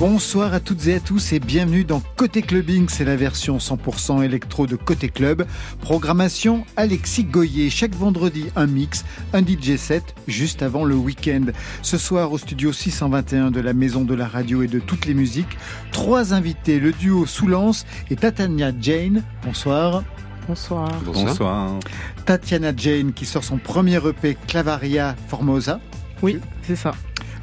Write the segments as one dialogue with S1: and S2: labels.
S1: Bonsoir à toutes et à tous et bienvenue dans Côté Clubbing, c'est la version 100% électro de Côté Club. Programmation Alexis Goyer, chaque vendredi un mix, un DJ set juste avant le week-end. Ce soir au studio 621 de la Maison de la Radio et de toutes les musiques, trois invités, le duo Soulance et Tatania Jane. Bonsoir.
S2: Bonsoir.
S3: Bonsoir.
S1: Tatiana Jane qui sort son premier EP Clavaria Formosa.
S2: Oui, c'est ça.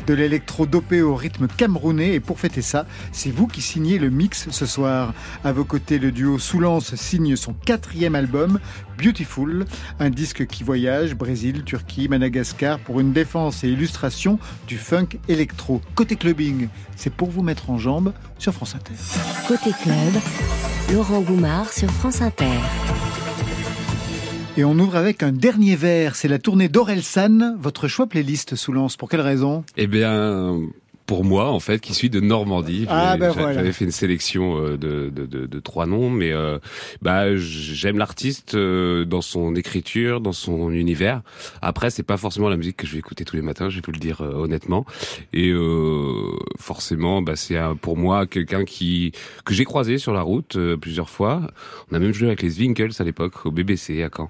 S1: De l'électro dopé au rythme camerounais. Et pour fêter ça, c'est vous qui signez le mix ce soir. À vos côtés, le duo Soulance signe son quatrième album, Beautiful, un disque qui voyage Brésil, Turquie, Madagascar pour une défense et illustration du funk électro. Côté clubbing, c'est pour vous mettre en jambe sur France Inter.
S4: Côté club, Laurent Goumard sur France Inter.
S1: Et on ouvre avec un dernier verre, c'est la tournée d'Orelsan. Votre choix playlist, Soulance, pour quelle raison?
S3: Eh bien, pour moi, en fait, qui suis de Normandie.
S1: Ah, ben
S3: J'avais
S1: voilà.
S3: fait une sélection euh, de, de, de, de trois noms, mais euh, bah, j'aime l'artiste euh, dans son écriture, dans son univers. Après, c'est pas forcément la musique que je vais écouter tous les matins, je vais vous le dire euh, honnêtement. Et euh, forcément, bah, c'est pour moi quelqu'un qui que j'ai croisé sur la route euh, plusieurs fois. On a même joué avec les Winkles à l'époque au BBC à Caen.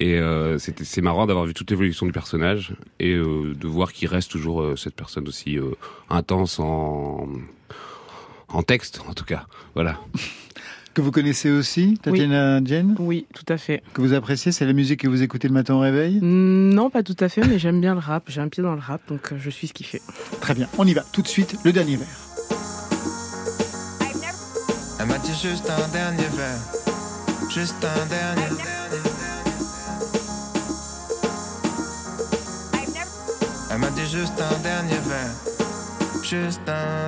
S3: Et euh, c'était c'est marrant d'avoir vu toute l'évolution du personnage et euh, de voir qu'il reste toujours euh, cette personne aussi euh, intense en en texte en tout cas. Voilà.
S1: Que vous connaissez aussi, Tatiana Jane
S2: Oui, tout à fait.
S1: Que vous appréciez, c'est la musique que vous écoutez le matin au réveil?
S2: Mm, Non, pas tout à fait, mais j'aime bien le rap. J'ai un pied dans le rap, donc euh, je suis ce qu'il fait.
S1: Très bien, on y va. Tout de suite, le dernier verre.
S5: Elle m'a dit juste un dernier verre, juste un dernier. Elle m'a dit juste un dernier verre, juste un.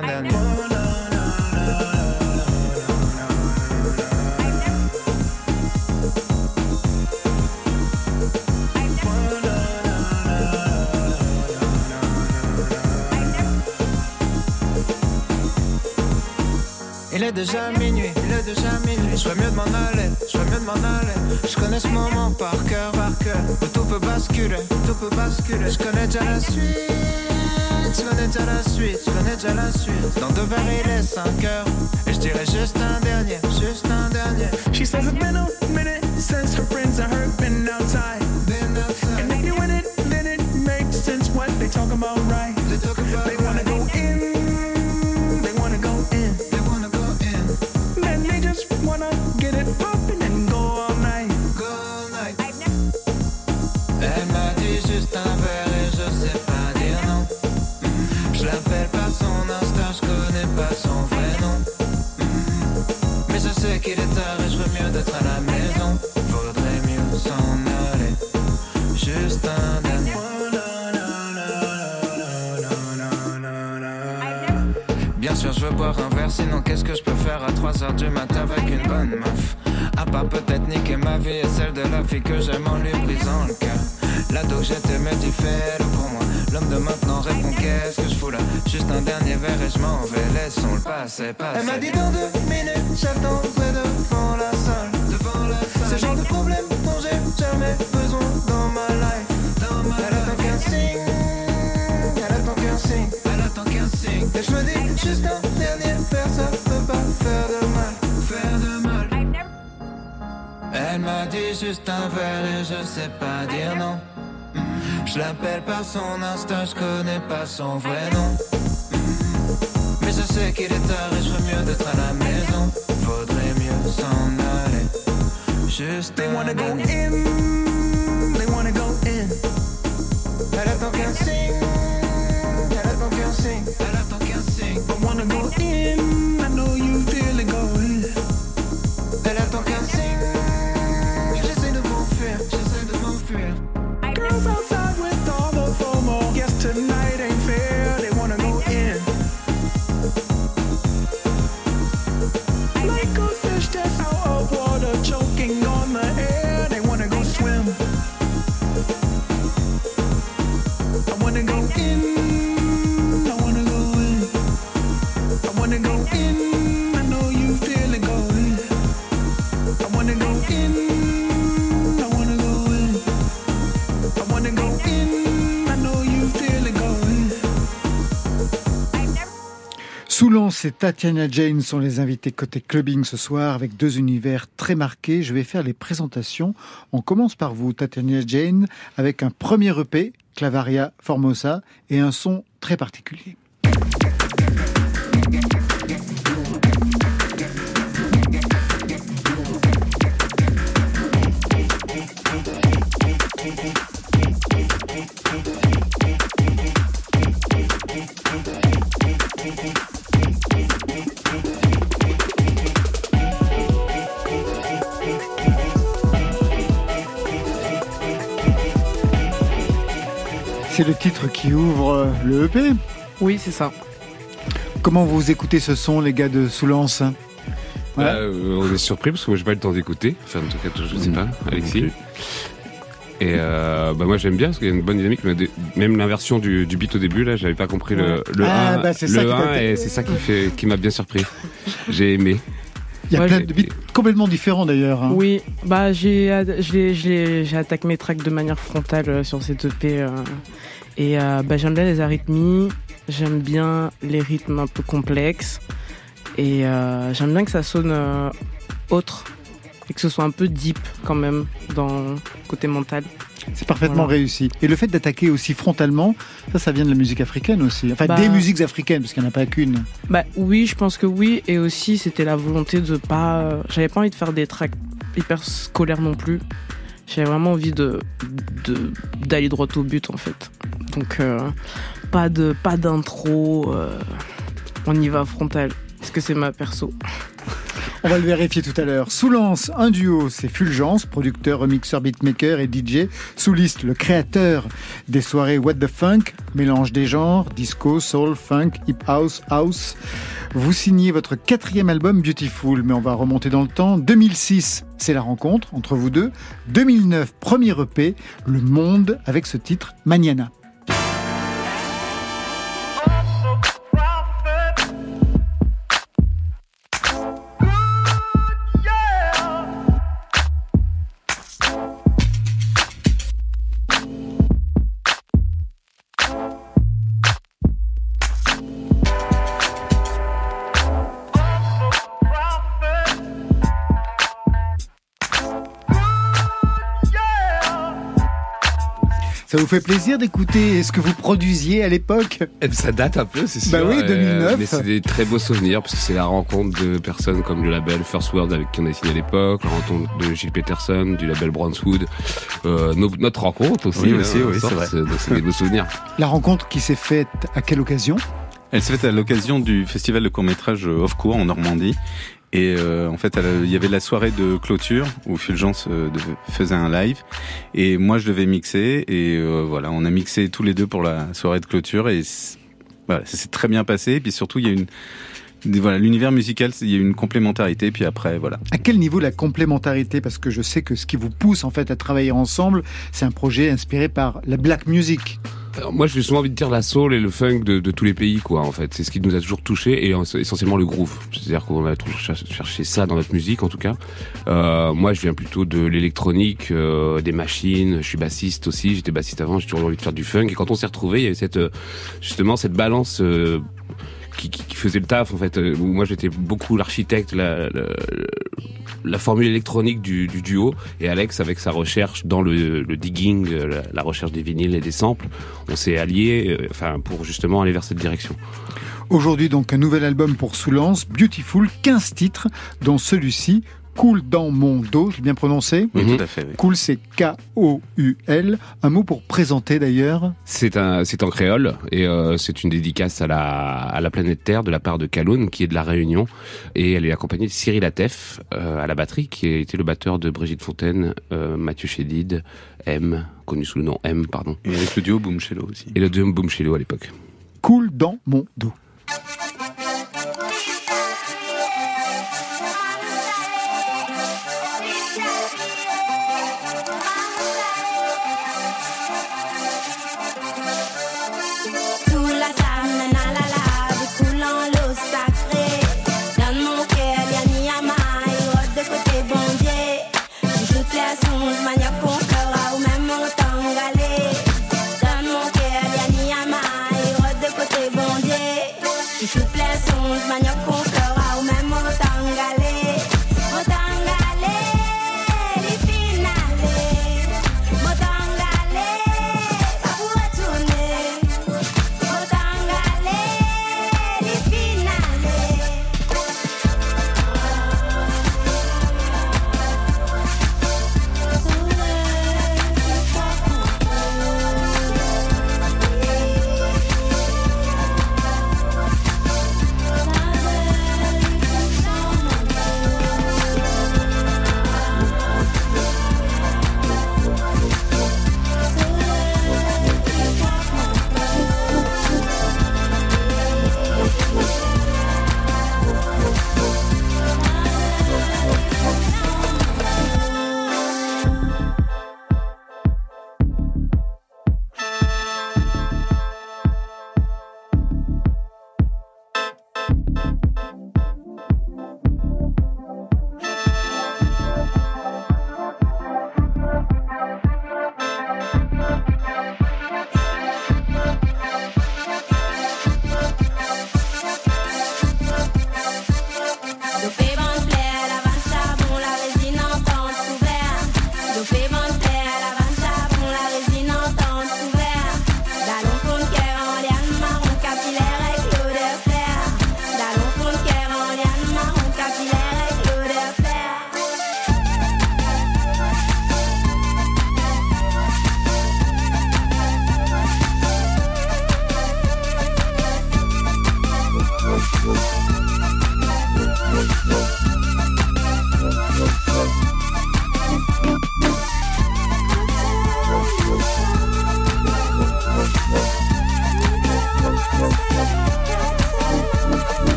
S5: Il est déjà minuit, il est déjà minuit. Je mieux de m'en aller, je mieux de m'en aller. Je connais ce moment par cœur, par cœur. Où tout peut basculer, tout peut basculer. Je connais déjà la suite, je connais déjà la suite, je connais déjà la suite. Dans deux verres, il est 5 heures. Et je dirais juste un dernier, juste un dernier.
S6: She says it's been a minute since her friends and her been outside.
S5: Been outside,
S6: And you in it, then it makes sense what they talk about, right?
S5: they talk about
S6: They wanna
S5: à la maison. Faudrait mieux s'en aller. Juste un dernier. Bien sûr, je veux boire un verre, sinon qu'est-ce que je peux faire à 3h du matin avec une bonne meuf? À part peut-être niquer ma vie et celle de la fille que j'aime en lui brisant le cœur. L'ado que j'étais dit fais-le pour moi. L'homme de maintenant répond qu'est-ce que je fous là? Juste un dernier verre et je m'en vais, laissons le passer, passer. Elle m'a dit dans deux minutes, j'attendrai devant la salle. Devant la salle. Le genre de problème dont j'ai jamais besoin dans ma life. Dans ma elle attend qu'un signe, elle attend qu'un signe, elle attend qu'un signe. Et je me dis juste un dernier verre, ça peut pas faire de mal, faire de mal. Elle m'a dit juste un verre et je sais pas dire non. Je l'appelle par son Insta, je connais pas son vrai nom. Mm. Mais je sais qu'il est tard et je veux mieux d'être à la maison. Faudrait mieux s'en aller. Juste
S6: They
S5: un
S6: wanna go in,
S1: Soulance et Tatiana Jane sont les invités côté clubbing ce soir avec deux univers très marqués. Je vais faire les présentations. On commence par vous, Tatiana Jane, avec un premier EP, Clavaria Formosa, et un son très particulier. C'est le titre qui ouvre euh, le EP.
S2: Oui, c'est ça.
S1: Comment vous écoutez ce son, les gars de Soulance Ouais.
S3: Bah, euh, on est surpris parce que moi j'ai pas eu le temps d'écouter. Enfin, en tout cas, je sais pas, Alexis. Et euh, bah moi j'aime bien parce qu'il y a une bonne dynamique. Même l'inversion du, du beat au début là, j'avais pas compris le, le
S1: Ah,
S3: 1,
S1: bah, c'est ça
S3: le
S1: qui t'a
S3: 1
S1: été-
S3: et c'est ça qui fait qui m'a bien surpris. J'ai aimé.
S1: Il y a
S2: Ouais,
S1: plein de beats complètement différents d'ailleurs. hein.
S2: Oui, bah j'ai j'ai attaqué mes tracks de manière frontale euh, sur cette EP. euh, et euh, bah, j'aime bien les arythmies, j'aime bien les rythmes un peu complexes. Et euh, j'aime bien que ça sonne autre. Et que ce soit un peu deep quand même dans le côté mental.
S1: C'est parfaitement
S2: Voilà.
S1: réussi. Et le fait d'attaquer aussi frontalement, ça, ça vient de la musique africaine aussi. Enfin,
S2: Bah-
S1: des musiques africaines, parce qu'il n'y en a pas qu'une.
S2: Bah oui, je pense que oui. Et aussi, c'était la volonté de pas. J'avais pas envie de faire des tracks hyper scolaires non plus. J'avais vraiment envie de de- d'aller droit au but en fait. Donc euh, pas de pas d'intro. euh, on y va frontal. Parce que c'est ma perso?
S1: On va le vérifier tout à l'heure. Soulance, un duo, c'est Fulgence, producteur, remixeur, beatmaker et DJ. Souliste, le créateur des soirées What the Funk, mélange des genres, disco, soul, funk, hip house, house. Vous signez votre quatrième album Beautiful, mais on va remonter dans le temps. 2006, c'est la rencontre entre vous deux. 2009, premier EP, Le Monde, avec ce titre, Maniana. Fait plaisir d'écouter ce que vous produisiez à l'époque
S3: Ça date un peu, c'est sûr.
S1: Bah oui,
S3: euh,
S1: 2009.
S3: mais c'est des très beaux souvenirs parce que c'est la rencontre de personnes comme le label First World avec qui on a signé à l'époque, la rencontre de Gilles Peterson, du label Brownswood, euh, notre rencontre aussi.
S7: Oui,
S3: hein,
S7: aussi, oui, c'est vrai.
S3: donc c'est des beaux souvenirs.
S1: La rencontre qui s'est faite à quelle occasion?
S7: Elle s'est faite à l'occasion du festival de court-métrage Off Court en Normandie. Et euh, en fait, il y avait la soirée de clôture où Fulgence euh, de- faisait un live. Et moi, je devais mixer. Et euh, voilà, on a mixé tous les deux pour la soirée de clôture. Et voilà, ça s'est très bien passé. Et puis surtout, il y a une... Voilà, l'univers musical, il y a une complémentarité. Puis après, voilà.
S1: À quel niveau la complémentarité? Parce que je sais que ce qui vous pousse en fait à travailler ensemble, c'est un projet inspiré par la black music.
S3: Alors, moi, j'ai souvent envie de dire la soul et le funk de, de tous les pays, quoi. En fait, c'est ce qui nous a toujours touché et en- essentiellement le groove. C'est-à-dire qu'on a toujours cher- cherché ça dans notre musique, en tout cas. Euh, moi, je viens plutôt de l'électronique, euh, des machines. Je suis bassiste aussi. J'étais bassiste avant. J'ai toujours envie de faire du funk. Et quand on s'est retrouvés, il y avait cette euh, justement cette balance. euh, qui, faisait le taf en fait. Euh, moi j'étais beaucoup l'architecte, la, formule électronique du, du duo, et Alex avec sa recherche dans le, digging, euh, la, la recherche des vinyles et des samples, on s'est alliés, euh, enfin pour justement aller vers cette direction.
S1: Aujourd'hui donc un nouvel album pour Soulance, Beautiful, 15 titres, dont celui-ci, Cool dans mon dos, j'ai bien prononcé
S7: Oui,
S3: Mhm.
S7: tout à fait. oui.
S1: Cool c'est K-O-U-L, un mot pour présenter d'ailleurs.
S3: C'est un, c'est en créole et euh, c'est une dédicace à la, à la planète Terre de la part de Kaloun qui est de la Réunion et elle est accompagnée de Cyril Atef euh, à la batterie qui a été le batteur de Brigitte Fontaine, euh, Mathieu Chédid, M, connu sous le nom M, pardon,
S7: Et avec le duo Boom Cello aussi.
S3: et le duo Boom Chelo à l'époque.
S1: Cool dans mon dos.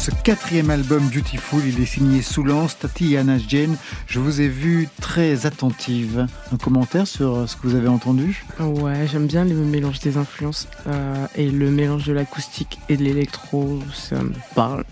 S1: Ce quatrième album Beautiful. Il est signé Soulance, Tatiana Jane. Je vous ai vu très attentive. Un commentaire sur ce que vous avez entendu?
S2: Ouais, j'aime bien le mélange des influences euh, et le mélange de l'acoustique et de l'électro, ça me parle.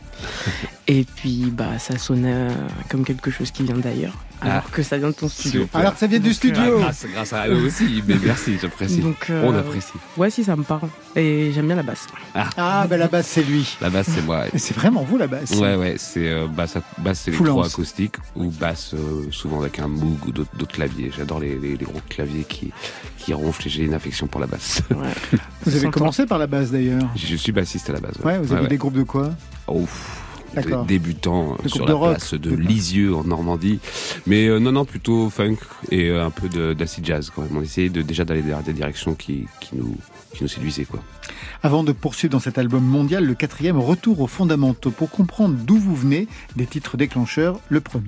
S2: Et puis, bah, ça sonnait comme quelque chose qui vient d'ailleurs alors ah. que ça vient de ton studio.
S1: Alors que ça vient du studio.
S3: Ah, grâce, à eux aussi, mais merci, j'apprécie. Euh, On apprécie.
S2: Ouais, si, ça me parle. Et j'aime bien la basse.
S1: Ah, ah ben la basse, c'est lui.
S3: La basse, c'est moi.
S1: C'est vraiment vous, la basse.
S3: Ouais, ouais, c'est euh, basse, basse électro-acoustique ou basse euh, souvent avec un Moog ou d'autres claviers. J'adore les, les, gros claviers qui, qui ronflent et j'ai une affection pour la basse.
S1: Ouais. vous avez commencé par la basse d'ailleurs
S3: Je suis bassiste à la base.
S1: Ouais, vous avez des groupes de quoi?
S3: Ouf débutant sur la place de Lisieux en Normandie. Mais euh, non, non, plutôt funk et euh, un peu d'acid jazz quand même. On essayait de, déjà d'aller vers des directions qui, qui, nous, qui nous séduisaient. Quoi.
S1: Avant de poursuivre dans cet album mondial, le quatrième retour aux fondamentaux pour comprendre d'où vous venez, des titres déclencheurs, le premier.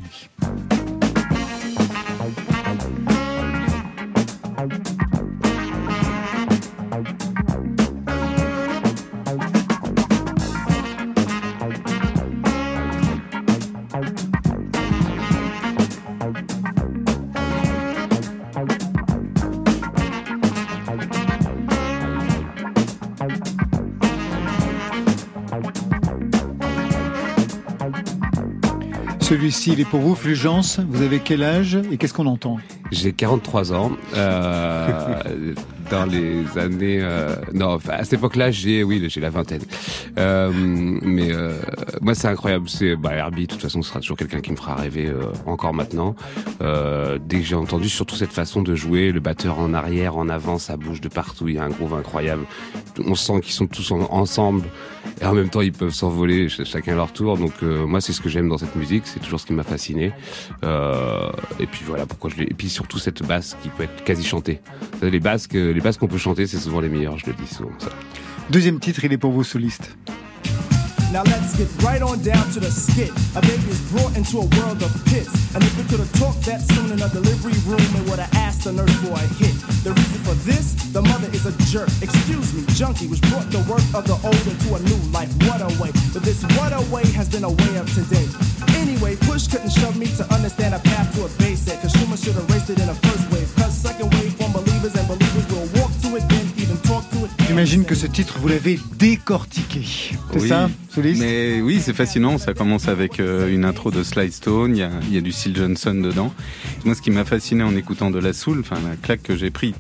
S1: Celui-ci, il est pour vous, Fulgence. Vous avez quel âge et qu'est-ce qu'on entend
S3: J'ai 43 ans. Euh, dans les années. Euh, non, à cette époque-là, j'ai oui, j'ai la vingtaine. Euh, mais euh, moi, c'est incroyable. C'est bah, Herbie. De toute façon, ce sera toujours quelqu'un qui me fera rêver euh, encore maintenant. Euh, dès que j'ai entendu surtout cette façon de jouer, le batteur en arrière, en avant, ça bouge de partout. Il y a un groove incroyable. On sent qu'ils sont tous ensemble et en même temps, ils peuvent s'envoler chacun leur tour. Donc moi, c'est ce que j'aime dans cette musique. C'est toujours ce qui m'a fasciné. et puis voilà pourquoi je. Et puis surtout cette basse qui peut être quasi chantée. Les basses, les basses qu'on peut chanter, c'est souvent les meilleures. Je le dis souvent. Ça.
S1: Deuxième titre, il est pour vous soliste.
S8: Now let's get right on down to the skit. A baby is brought into a world of pits. And if we could have talked that soon in a delivery room, it would have asked the nurse for a hit. The reason for this, the mother is a jerk. Excuse me, junkie, which brought the work of the old into a new life. What a way. But this what a way has been a way of today. Anyway, push couldn't shove me to understand a path to a basic.
S1: J'imagine que ce titre, vous l'avez décortiqué. C'est
S7: oui,
S1: ça,
S7: Soliste Mais oui, c'est fascinant. Ça commence avec euh, une intro de Slide Stone. Il y a, il y a du Seal Johnson dedans. Moi, ce qui m'a fasciné en écoutant de la soul, enfin, la claque que j'ai pris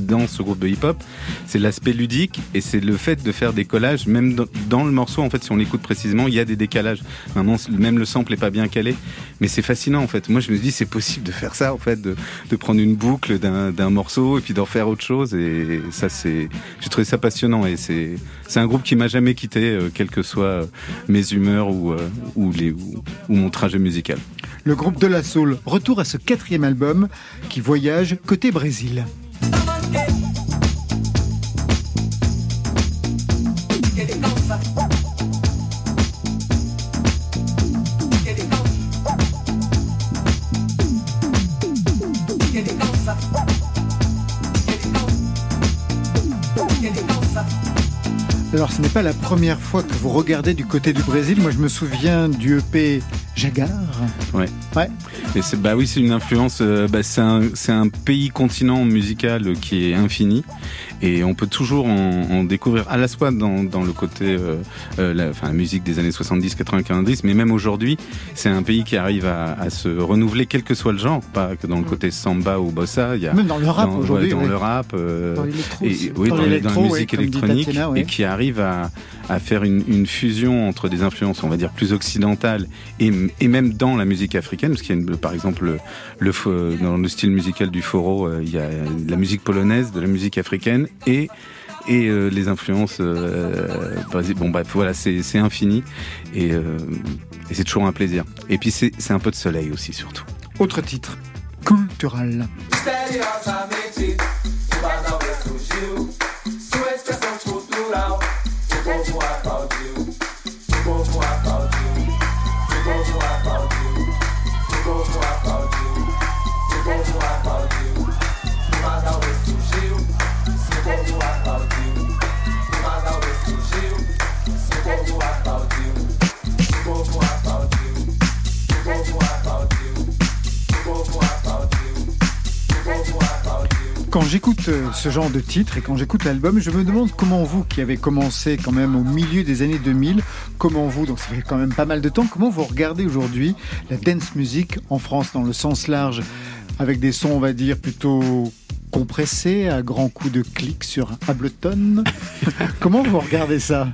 S7: dans ce groupe de hip-hop, c'est l'aspect ludique et c'est le fait de faire des collages. Même dans, le morceau, en fait, si on l'écoute précisément, il y a des décalages. Maintenant, même le sample est pas bien calé, mais c'est fascinant en fait. Moi, je me dis, c'est possible de faire ça en fait, de, prendre une boucle d'un morceau et puis d'en faire autre chose. Et ça, c'est, j'ai trouvé ça passionnant et c'est, un groupe qui m'a jamais quitté, euh, quelles que soient mes humeurs euh, ou, ou mon trajet musical.
S1: Le groupe de la Soul, retour à ce quatrième album qui voyage côté Brésil. Alors ce n'est pas la première fois que vous regardez du côté du Brésil. Moi je me souviens du EP Jagar.
S7: Ouais.
S1: Ouais.
S7: C'est bah oui, c'est une influence. Euh, bah, c'est un, c'est un pays continent musical qui est infini et on peut toujours en, en découvrir à la fois dans, dans le côté euh, euh la, enfin, la musique des années 70, 80, 90, mais même aujourd'hui, c'est un pays qui arrive à, à, se renouveler quel que soit le genre, pas que dans le côté samba ou bossa. Il y a
S1: même dans le rap aujourd'hui,
S7: dans le rap,
S1: euh, dans
S7: et oui, dans, la musique électronique, et qui arrive à, à faire une, une, fusion entre des influences, on va dire, plus occidentales et, et même dans la musique africaine, parce qu'il y a une, par exemple le, le, dans le style musical du foro, euh, il y a la musique polonaise, de la musique africaine et et euh, les influences euh, bon bref voilà c'est infini et, euh, et c'est toujours un plaisir. Et puis c'est un peu de soleil aussi surtout.
S1: Autre titre cultural quand j'écoute euh, ce genre de titre et quand j'écoute l'album, je me demande comment vous, qui avez commencé quand même au milieu des années 2000, comment vous, donc ça fait quand même pas mal de temps, comment vous regardez aujourd'hui la dance music en France dans le sens large, avec des sons, on va dire, plutôt compressés, à grands coups de clic sur Ableton? Comment vous regardez ça?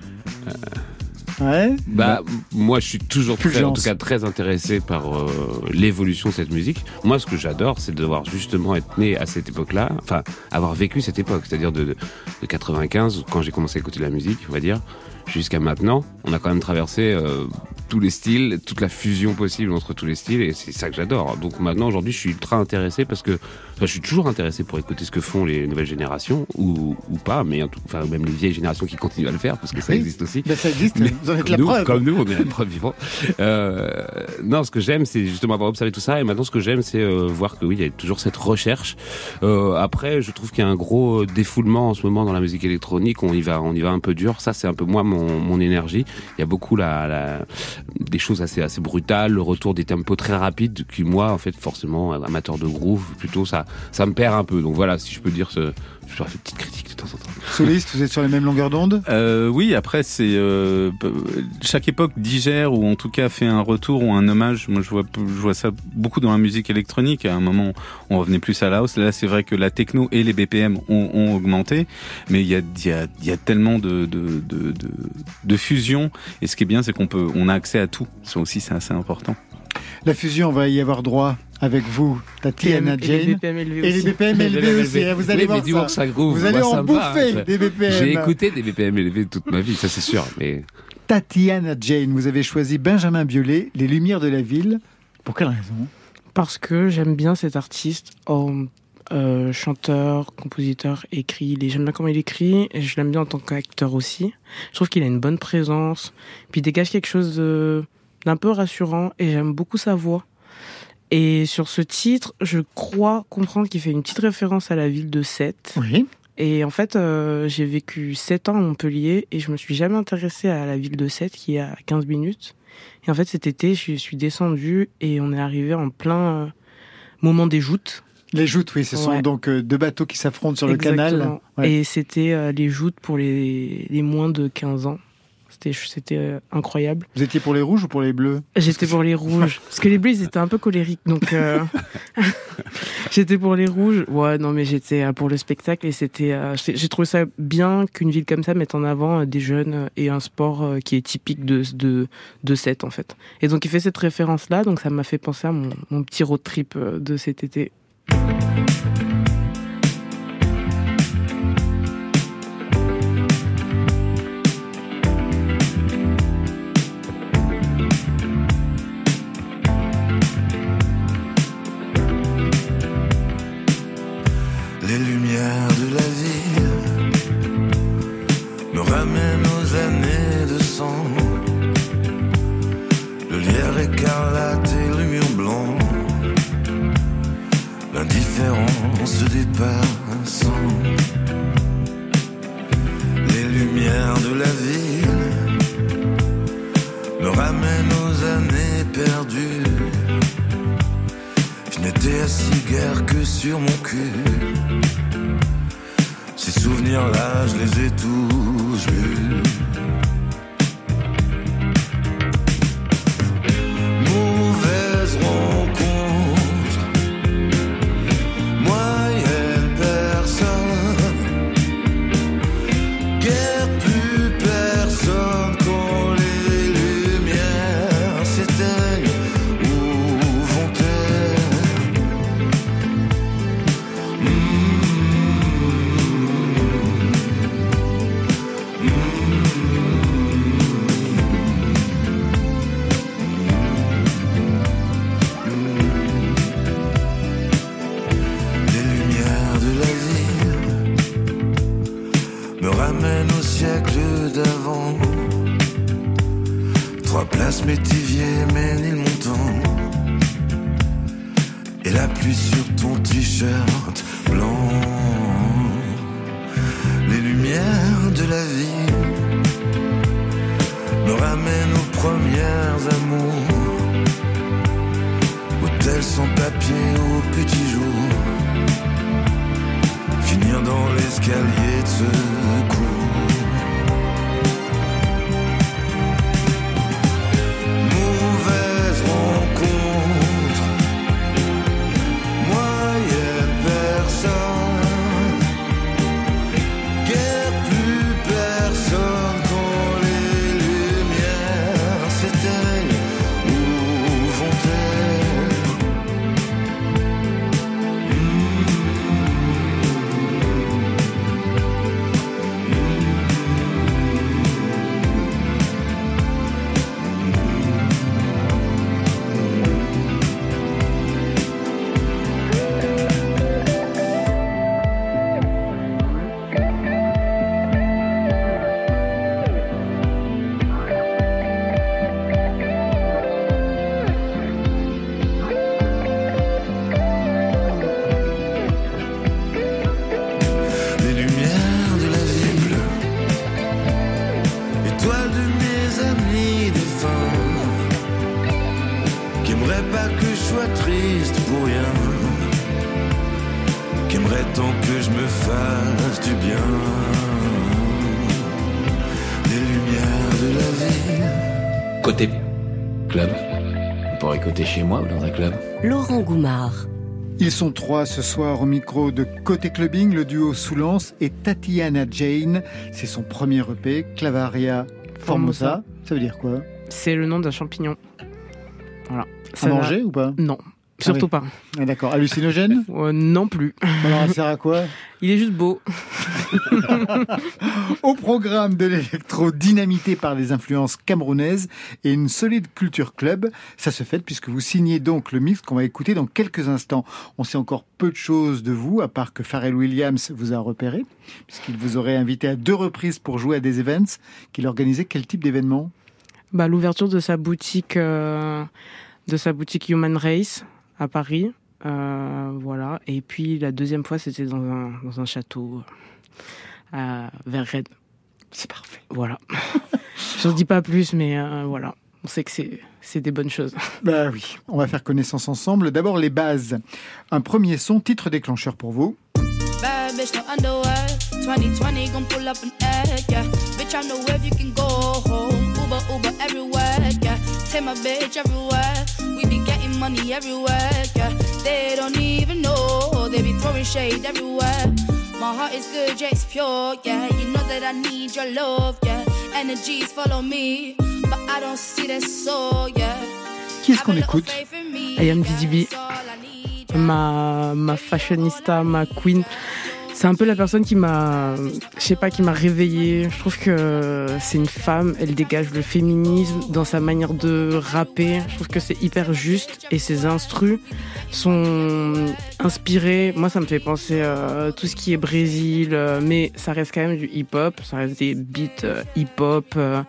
S1: Ouais.
S3: Bah, moi, je suis toujours très, en tout cas très intéressé par euh, l'évolution de cette musique. Moi, ce que j'adore, c'est de devoir justement être né à cette époque-là, enfin, avoir vécu cette époque, c'est-à-dire de, de, de 95, quand j'ai commencé à écouter la musique, on va dire, jusqu'à maintenant. On a quand même traversé euh, tous les styles, toute la fusion possible entre tous les styles, et c'est ça que j'adore. Donc maintenant, aujourd'hui, je suis ultra intéressé parce que enfin, je suis toujours intéressé pour écouter ce que font les nouvelles générations, ou, ou pas, mais enfin, même les vieilles générations qui continuent à le faire, parce que ça
S1: Oui.
S3: existe aussi.
S1: Ben, ça existe,
S3: Mais
S1: vous en êtes la
S3: nous,
S1: preuve.
S3: Comme nous, on est la preuve vivante. Euh, non, ce que j'aime, c'est justement avoir observé tout ça. Et maintenant, ce que j'aime, c'est euh, voir que oui, il y a toujours cette recherche. Euh, après, je trouve qu'il y a un gros défoulement en ce moment dans la musique électronique. On y va, on y va un peu dur. Ça, c'est un peu moi mon, mon énergie. Il y a beaucoup la, la, des choses assez assez brutales, le retour des tempos très rapides qui moi, en fait, forcément, amateur de groove, plutôt ça, ça me perd un peu. Donc voilà, si je peux dire, ce, je dois faire une petite critique de temps en temps.
S1: Soliste, vous êtes sur les mêmes longueurs d'onde?
S7: Euh, Oui, après, c'est euh, chaque époque digère ou en tout cas fait un retour ou un hommage. Moi, je vois, je vois ça beaucoup dans la musique électronique. À un moment, on revenait plus à la house. Là, c'est vrai que la techno et les BPM ont, ont augmenté, mais il y a, y, a, y a tellement de, de, de, de, de fusion. Et ce qui est bien, c'est qu'on peut, on a accès à tout. Ça aussi, c'est assez important.
S1: La fusion, on va y avoir droit avec vous, Tatiana Jane. Et les
S2: BPM élevés
S1: et
S2: aussi.
S1: les BPM élevés aussi. hein, Vous allez
S3: oui,
S1: voir ça.
S3: ça groove,
S1: Vous allez
S3: moi,
S1: en
S3: va.
S1: bouffer des BPM.
S3: J'ai écouté des BPM élevés toute ma vie, ça c'est sûr. Mais
S1: Tatiana Jane, vous avez choisi Benjamin Biolay, Les Lumières de la Ville. Pour quelle raison?
S2: Parce que j'aime bien cet artiste. Oh, euh, chanteur, compositeur, écrit. Il est- J'aime bien comment il écrit et je l'aime bien en tant qu'acteur aussi. Je trouve qu'il a une bonne présence. Puis il dégage quelque chose de- d'un peu rassurant et j'aime beaucoup sa voix. Et sur ce titre, je crois comprendre qu'il fait une petite référence à la ville de Sète.
S1: Oui.
S2: Et en fait, euh, j'ai vécu 7 ans à Montpellier et je me suis jamais intéressée à la ville de Sète qui est à 15 minutes. Et en fait, cet été, je suis descendue et on est arrivé en plein euh, moment des joutes.
S1: Les joutes, oui, ce sont
S2: Ouais.
S1: donc euh, deux bateaux qui s'affrontent sur le canal. Ouais.
S2: Et c'était euh, les joutes pour les, les moins de 15 ans. C'était c'était euh, incroyable.
S1: Vous étiez pour les rouges ou pour les bleus?
S2: J'étais pour les rouges. Parce que les bleus, ils étaient un peu colériques. Donc, euh, j'étais pour les rouges. Ouais, non, mais j'étais euh, pour le spectacle. Et c'était. j'ai trouvé ça bien qu'une ville comme ça mette en avant des jeunes et un sport qui est typique de, de, de Sète, en fait. Et donc, il fait cette référence-là. Donc, ça m'a fait penser à mon, mon petit road trip de cet été.
S9: Écarlate et le mur blanc. L'indifférence passants. Les lumières de la ville me ramènent aux années perdues. Je n'étais assis guère que sur mon cul. Ces souvenirs-là, je les ai tous vus. Fasse du bien. Les lumières de la ville.
S10: Côté club. On pourrait écouter chez moi ou dans un club.
S4: Laurent Goumard.
S1: Ils sont trois ce soir au micro de Côté Clubbing, le duo Soulance et Tatiana Jane. C'est son premier EP, Clavaria Formosa. Ça veut dire quoi?
S2: C'est le nom d'un champignon. Voilà.
S1: À
S2: Ça va-
S1: manger ou pas?
S2: Non, surtout pas.
S1: Ah, D'accord. Hallucinogène?
S2: Euh, non plus.
S1: Alors, ça sert à quoi?
S2: Il est juste beau.
S1: Au programme de l'électro dynamité par les influences camerounaises et une solide culture club, ça se fait puisque vous signez donc le mix qu'on va écouter dans quelques instants. On sait encore peu de choses de vous, à part que Pharrell Williams vous a repéré, puisqu'il vous aurait invité à deux reprises pour jouer à des events qu'il organisait. Quel type d'événement?
S2: Bah, l'ouverture de sa boutique, euh, de sa boutique Human Race à Paris. Euh, voilà. Et puis la deuxième fois, c'était dans un, dans un château euh, à vers Rennes.
S1: C'est parfait.
S2: Voilà. Je ne dis pas plus, mais euh, voilà. On sait que c'est, c'est des bonnes choses.
S1: Bah oui, on va faire connaissance ensemble. D'abord les bases. Un premier son, titre déclencheur pour vous.
S11: Bad bitch, no underwear. 2020 gon' pull up an egg, yeah. Bitch, I know where you can go home. Uber, Uber everywhere, yeah. Take my bitch everywhere. We be getting money everywhere, yeah. They don't even know. They be throwing shade everywhere. My heart is good, yeah, it's pure, yeah. You know that I need your love, yeah. Energies follow me, but I don't see that soul, yeah.
S1: Qui est-ce qu'on écoute
S2: I am DDB. Ma, ma fashionista, ma queen. C'est un peu la personne qui m'a, je sais pas, qui m'a réveillée. Je trouve que c'est une femme, elle dégage le féminisme dans sa manière de rapper. Je trouve que c'est hyper juste et ses instrus sont inspirés. Moi, ça me fait penser à tout ce qui est Brésil, euh, mais ça reste quand même du hip-hop. Ça reste des beats euh, hip-hop, euh,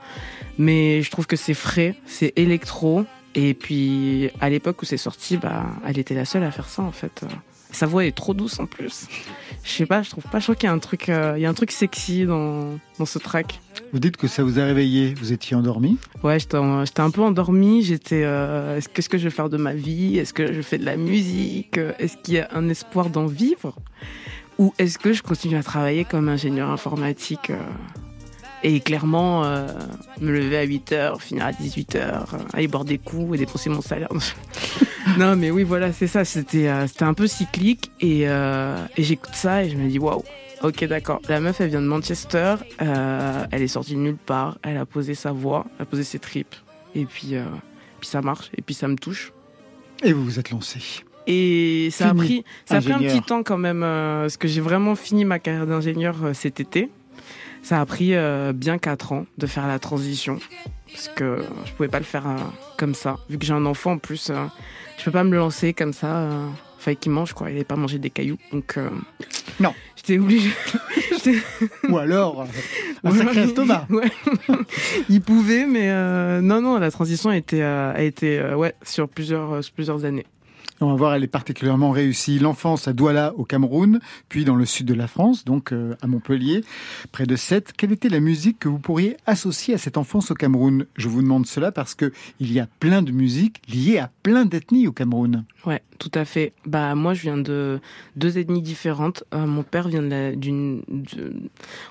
S2: mais je trouve que c'est frais, c'est électro. Et puis, à l'époque où c'est sorti, bah, elle était la seule à faire ça, en fait. Sa voix est trop douce, en plus. Je sais pas, je trouve pas, je trouve qu'il y a un truc, euh, il y a un truc sexy dans, dans ce track.
S1: Vous dites que ça vous a réveillé, vous étiez endormi
S2: Ouais, j'étais un peu endormie. J'étais, euh, est-ce que- qu'est-ce que je vais faire de ma vie? Est-ce que je fais de la musique? Est-ce qu'il y a un espoir d'en vivre? Ou est-ce que je continue à travailler comme ingénieur informatique euh, et clairement euh, me lever à 8h, finir à 18h, aller boire des coups et dépenser mon salaire Non, mais oui, voilà, c'est ça. C'était euh, c'était un peu cyclique et, euh, et j'écoute ça et je me dis waouh. Ok, d'accord. La meuf, elle vient de Manchester. euh, elle est sortie de nulle part. Elle a posé sa voix, elle a posé ses tripes. Et puis, euh, puis ça marche. Et puis ça me touche.
S1: Et vous vous êtes lancé.
S2: Et ça a pris, ça a pris un petit temps quand même, euh, parce que j'ai vraiment fini ma carrière d'ingénieur euh, cet été. Ça a pris euh, bien 4 ans de faire la transition, parce que je pouvais pas le faire euh, comme ça. Vu que j'ai un enfant en plus, euh, je peux pas me le lancer comme ça. Fallait qu'il mange quoi, il n'allait pas manger des cailloux, donc
S1: Non.
S2: j'étais obligée.
S1: Ou alors, un sacré estomac.
S2: Ouais. il pouvait, mais euh, non, non, la transition a été, a été ouais, sur plusieurs, sur plusieurs années.
S1: On va voir, elle est particulièrement réussie. L'enfance à Douala, au Cameroun, puis dans le sud de la France, donc euh, à Montpellier, près de Sète. Quelle était la musique que vous pourriez associer à cette enfance au Cameroun? Je vous demande cela parce que il y a plein de musiques liées à plein d'ethnies au Cameroun.
S2: Ouais, tout à fait. Bah moi, je viens de deux ethnies différentes. Euh, mon père vient d'une,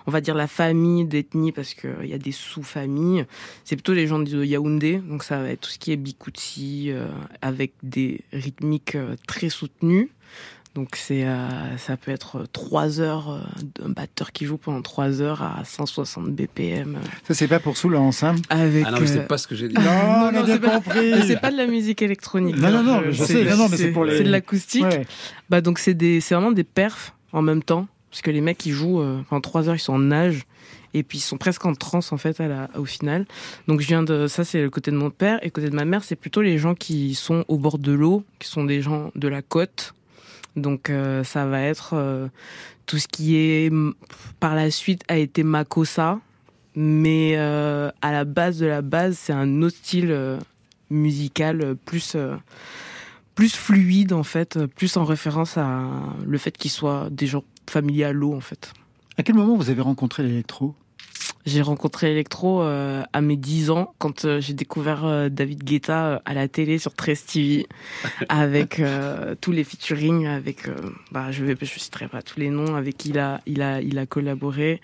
S2: on va dire la famille d'ethnies parce que il y a des sous-familles. C'est plutôt les gens de Yaoundé, donc ça va être tout ce qui est bikouti euh, avec des rythmiques euh, très soutenues. Donc c'est, euh, ça peut être trois heures euh, d'un batteur qui joue pendant trois heures à 160 BPM. euh,
S1: Ça, c'est pas pour Soulance, hein
S2: avec.
S3: Ah non, mais
S2: euh,
S3: c'est pas ce que j'ai dit.
S1: Non, on a bien
S2: c'est pas-
S1: compris.
S2: mais c'est pas de la musique électronique.
S1: Non, non, non, mais je sais, non, non, mais c'est pour les-
S2: C'est de l'acoustique.
S1: Ouais.
S2: Bah donc c'est des, c'est vraiment des perfs en même temps, parce que les mecs ils jouent euh, pendant trois heures, ils sont en nage et puis ils sont presque en transe en fait à la, au final. Donc je viens de, ça c'est le côté de mon père et côté de ma mère c'est plutôt les gens qui sont au bord de l'eau, qui sont des gens de la côte. Donc euh, ça va être euh, tout ce qui est par la suite a été Makossa, mais euh, à la base de la base c'est un autre style musical plus plus fluide en fait, plus en référence à le fait qu'ils soient des gens familiers à l'eau en fait.
S1: À quel moment vous avez rencontré l'électro?
S2: J'ai rencontré l'électro euh, à mes 10 ans quand euh, j'ai découvert euh, David Guetta euh, à la télé sur 13 TV avec euh, tous les featuring avec bah je vais je citerai pas tous les noms avec qui il a il a il a collaboré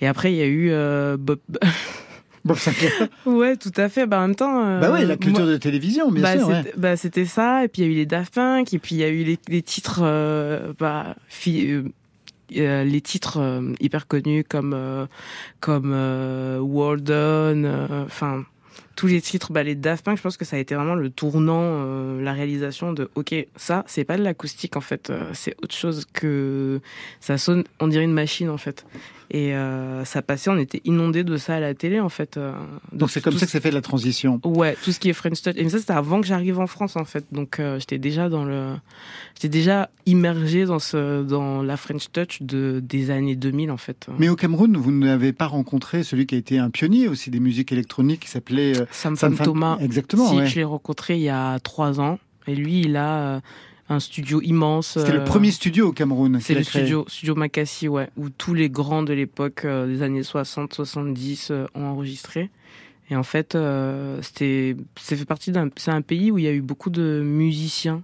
S2: et après il y a eu euh, Bob
S1: Bob Sinclair.
S2: Ouais, tout à fait. Bah, en même temps. euh,
S1: Bah ouais, la culture
S2: moi-
S1: de télévision, bien
S2: bah,
S1: sûr. ouais.
S2: bah, c'était ça. Et puis il y a eu les Daft Punk. Et puis il y a eu les, les titres, euh, bah, fi- euh, les titres euh, hyper connus comme euh, comme euh, Walden. euh, Enfin. Tous les titres, bah, les Daft Punk, je pense que ça a été vraiment le tournant, euh, la réalisation de, ok, ça, c'est pas de l'acoustique en fait, euh, c'est autre chose que ça sonne, on dirait une machine en fait. Et euh, ça passait, on était inondé de ça à la télé en fait.
S1: Donc c'est comme ça que s'est fait la transition.
S2: Ouais, tout ce qui est French Touch. Et ça, c'était avant que j'arrive en France, en fait. Donc, j'étais déjà dans le, j'étais déjà immergé dans ce, dans la French Touch de des années 2000, en fait.
S1: Mais au Cameroun, vous n'avez pas rencontré celui qui a été un pionnier aussi des musiques électroniques qui s'appelait
S2: Sam
S1: Sam
S2: Thomas.
S1: Exactement,
S2: Si,
S1: ouais.
S2: je l'ai rencontré il y a trois ans. Et lui, il a euh, un studio immense.
S1: C'était le
S2: euh,
S1: premier studio au Cameroun.
S2: C'est le
S1: créé.
S2: studio, studio Makassi, ouais, où tous les grands de l'époque euh, des années 60, 70 euh, ont enregistré. Et en fait, euh, c'était, c'est fait partie d'un, c'est un pays où il y a eu beaucoup de musiciens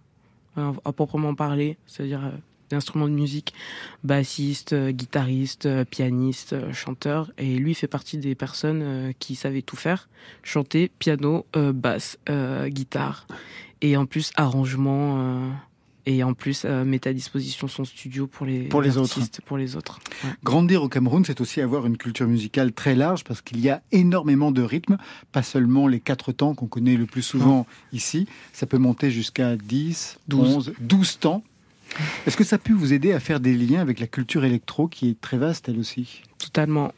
S2: à proprement parler, c'est-à-dire d'instruments de musique, bassistes, euh, guitaristes, euh, pianistes, euh, chanteurs. Et lui fait partie des personnes qui savaient tout faire, chanter, piano, euh, basse, euh, guitare, et en plus arrangement. euh, et en plus, mettre à disposition son studio pour les,
S1: Pour les autres.
S2: Pour les autres. Ouais.
S1: Grandir au Cameroun, c'est aussi avoir une culture musicale très large parce qu'il y a énormément de rythmes, pas seulement les quatre temps qu'on connaît le plus souvent ici. Ça peut monter jusqu'à 10,
S2: 12.
S1: 11, 12 temps. Est-ce que ça a pu vous aider à faire des liens avec la culture électro qui est très vaste elle aussi?
S2: Totalement.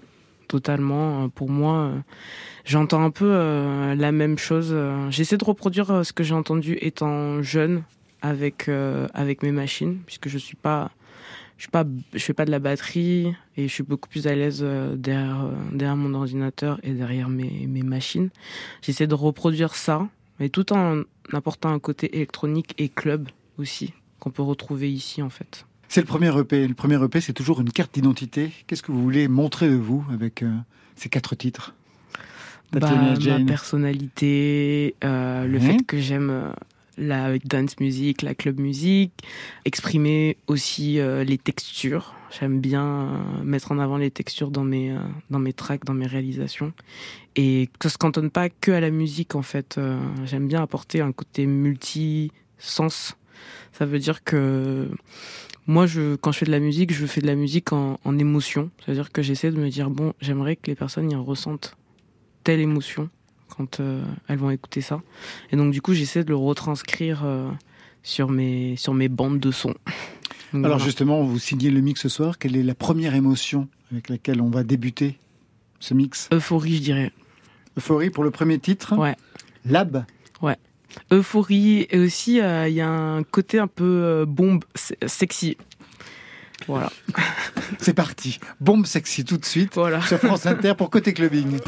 S2: Totalement. Euh, Pour moi, euh, j'entends un peu euh, la même chose. J'essaie de reproduire ce que j'ai entendu étant jeune avec, avec mes machines, puisque je suis pas. Je suis pas, je fais pas de la batterie et je suis beaucoup plus à l'aise derrière, mon ordinateur et derrière mes machines. J'essaie de reproduire ça, mais tout en apportant un côté électronique et club aussi, qu'on peut retrouver ici en fait.
S1: C'est le premier EP. Le premier EP, c'est toujours une carte d'identité. Qu'est-ce que vous voulez montrer de vous avec euh, ces quatre titres?
S2: Bah, ma personnalité, euh, le fait que j'aime euh, la dance music, la club music, exprimer aussi euh, les textures. J'aime bien mettre en avant les textures dans mes dans mes tracks, dans mes réalisations, et que ça se cantonne pas que à la musique en fait. J'aime bien apporter un côté multi-sens. Ça veut dire que moi, je, quand je fais de la musique, je fais de la musique en, en émotion. C'est-à-dire que j'essaie de me dire, bon, j'aimerais que les personnes y ressentent telle émotion quand euh, elles vont écouter ça. Et donc, du coup, j'essaie de le retranscrire euh, sur, mes, sur mes bandes de son. Donc,
S1: Alors
S2: voilà.
S1: justement, vous signez le mix ce soir. Quelle est la première émotion avec laquelle on va débuter ce mix?
S2: Euphorie, je dirais.
S1: Euphorie pour le premier titre
S2: Ouais.
S1: Lab
S2: Ouais. Euphorie, et aussi, euh, il y a un côté un peu euh, bombe, se- sexy. Voilà.
S1: C'est parti. Bombe sexy tout de suite
S2: Voilà.
S1: sur France Inter pour Côté Clubbing.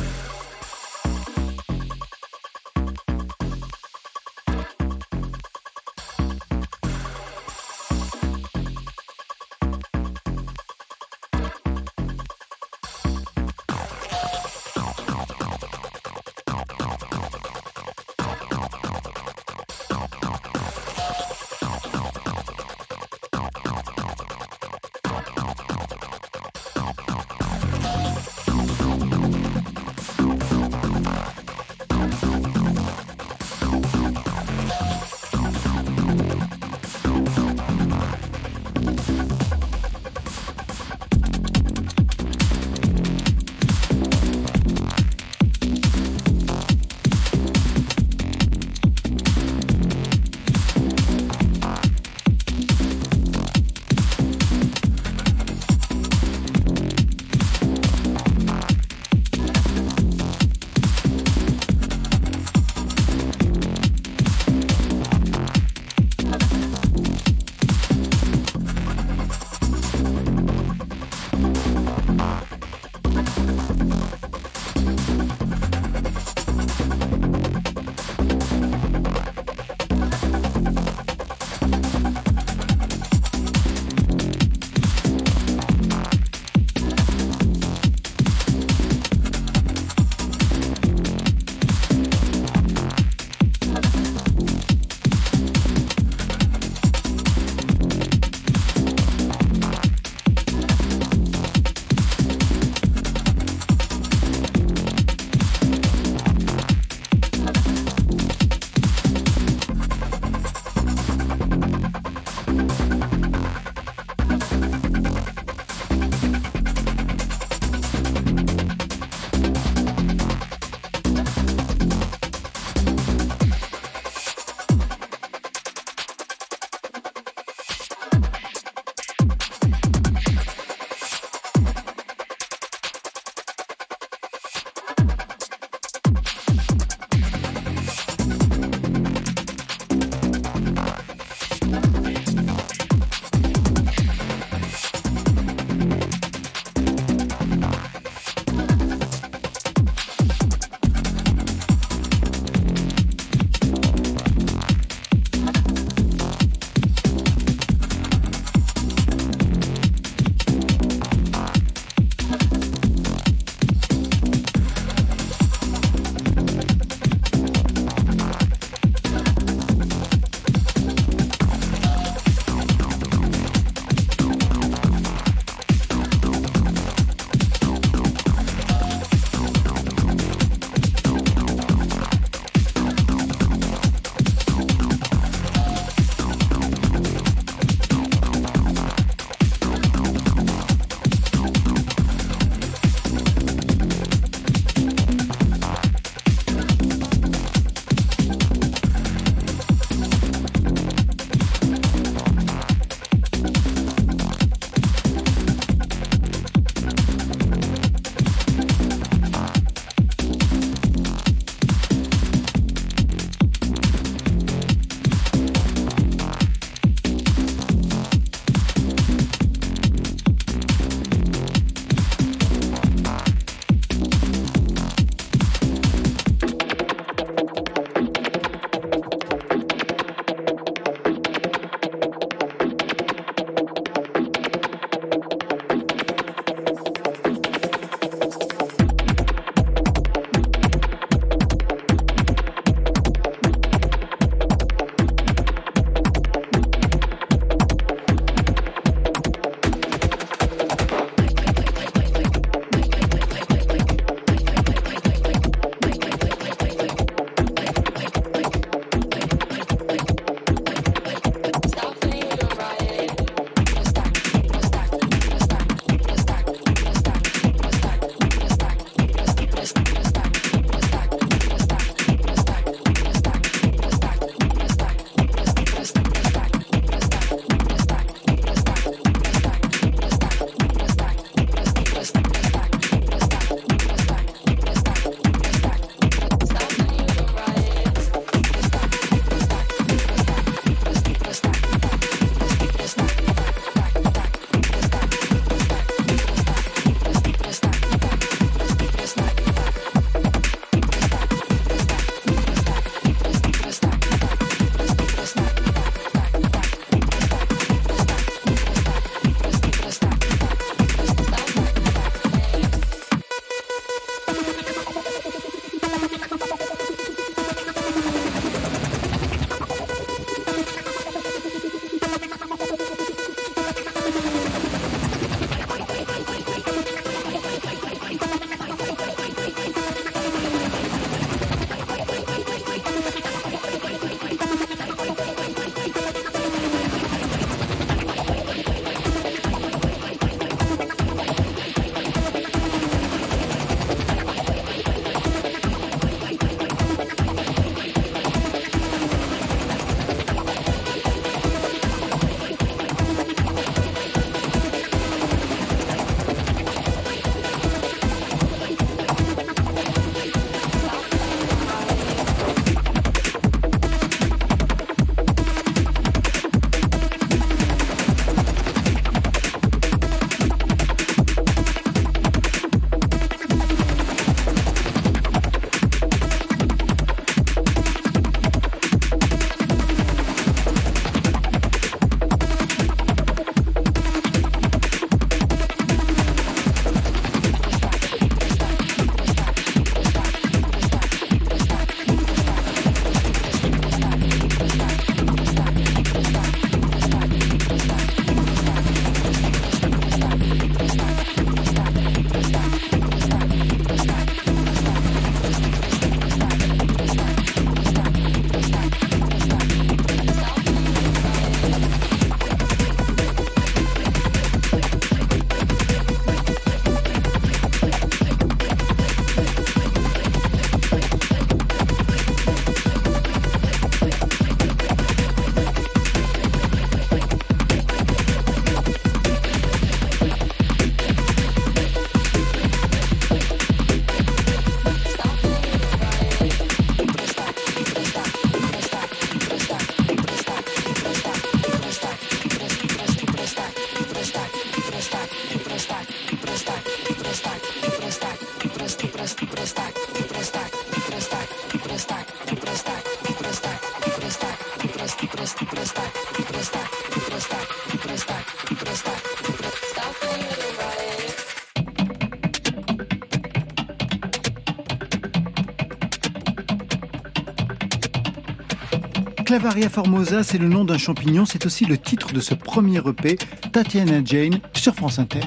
S1: Clavaria formosa, c'est le nom d'un champignon, c'est aussi le titre de ce premier EP, Tatiana Jane, sur France Inter.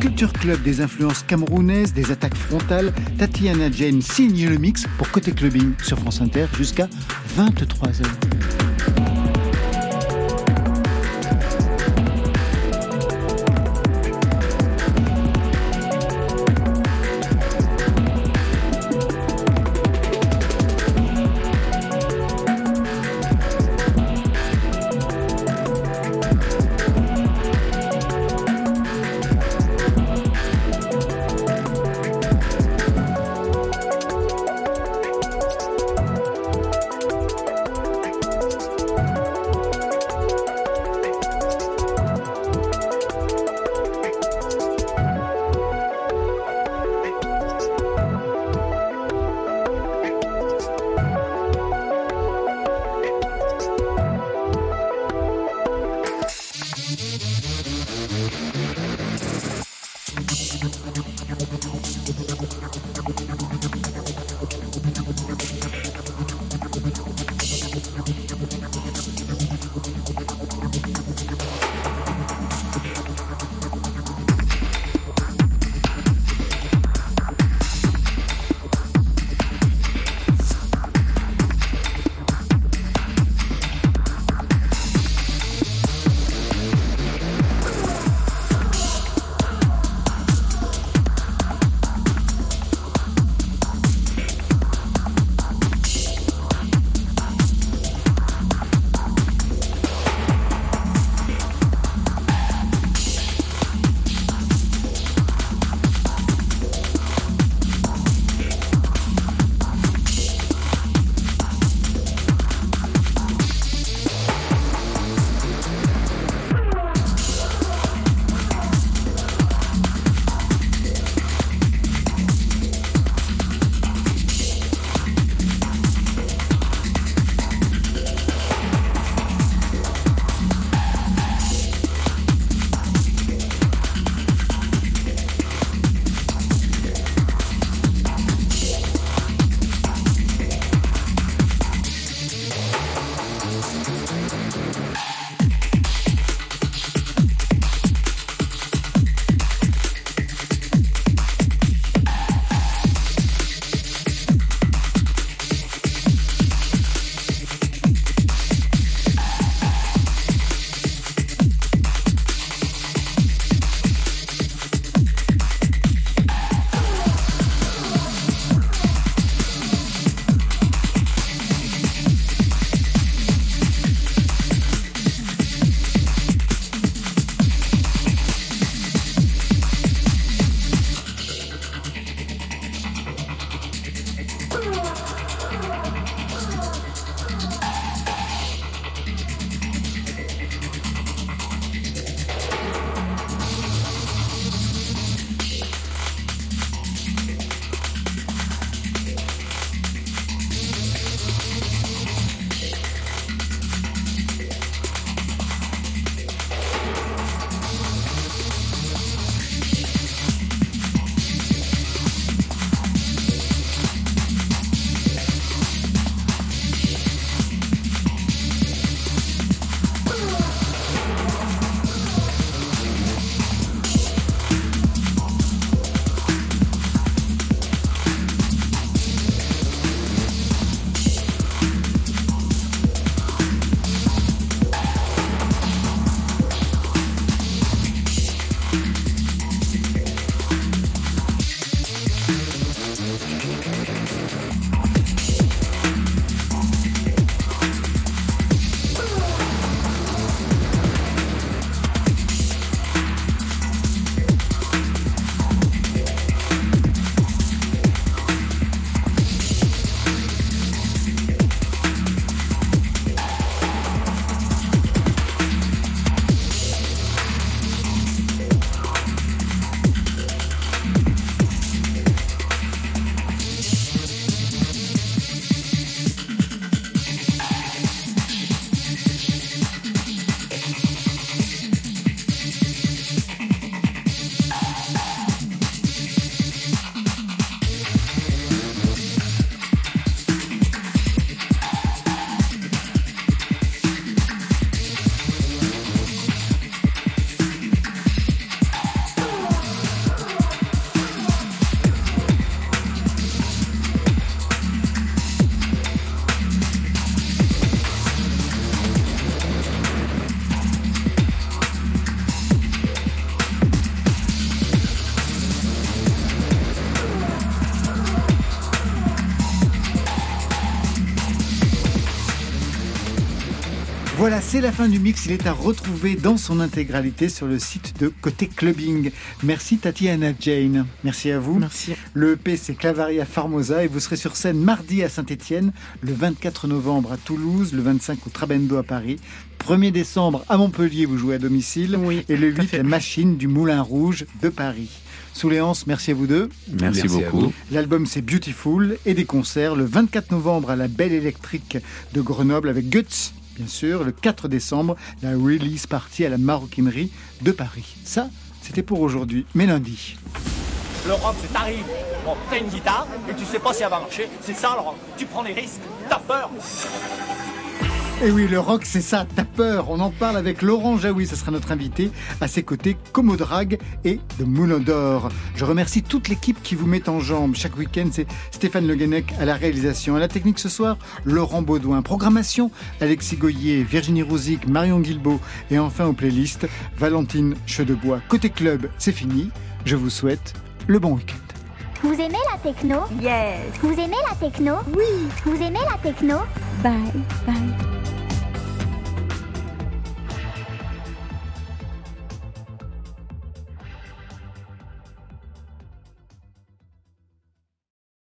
S1: Culture Club des influences camerounaises, des attaques frontales. Tatiana Jane signe le mix pour Côté Clubbing sur France Inter jusqu'à 23h. Voilà, c'est la fin du mix. Il est à retrouver dans son intégralité sur le site de Côté Clubbing. Merci Tatiana Jane. Merci à vous.
S2: Merci.
S1: Le EP c'est Clavaria Formosa et vous serez sur scène mardi à Saint-Etienne, le 24 novembre à Toulouse, le 25 au Trabendo à Paris, 1er décembre à Montpellier, vous jouez à domicile,
S2: Oui,
S1: et le
S2: tout à
S1: 8
S2: fait.
S1: la machine du Moulin Rouge de Paris. Sous Léance, merci à vous deux.
S7: Merci, beaucoup.
S1: L'album c'est Beautiful et des concerts le 24 novembre à la Belle Électrique de Grenoble avec Guts, bien sûr. Le 4 décembre, la release party à la Maroquinerie de Paris. Ça, c'était pour aujourd'hui. Mais lundi.
S12: Le rock, c'est t'arrives, bon, t'as une guitare et tu sais pas si elle va marcher. C'est ça le rock. Tu prends des risques, t'as peur.
S1: Et oui, le rock, c'est ça, t'as peur. On en parle avec Laurent Jaoui, ce sera notre invité. À ses côtés, Como Drag et de Moulin d'Or. Je remercie toute l'équipe qui vous met en jambe. Chaque week-end, c'est Stéphane Le Guenec à la réalisation. À la technique ce soir, Laurent Baudouin. Programmation, Alexis Goyer, Virginie Rosic, Marion Guilbeault. Et enfin aux playlists, Valentine Chedebois. Côté club, c'est fini. Je vous souhaite le bon week-end.
S13: Vous aimez la techno? Yes. Vous aimez la techno? Oui. Vous aimez la techno? Bye, bye.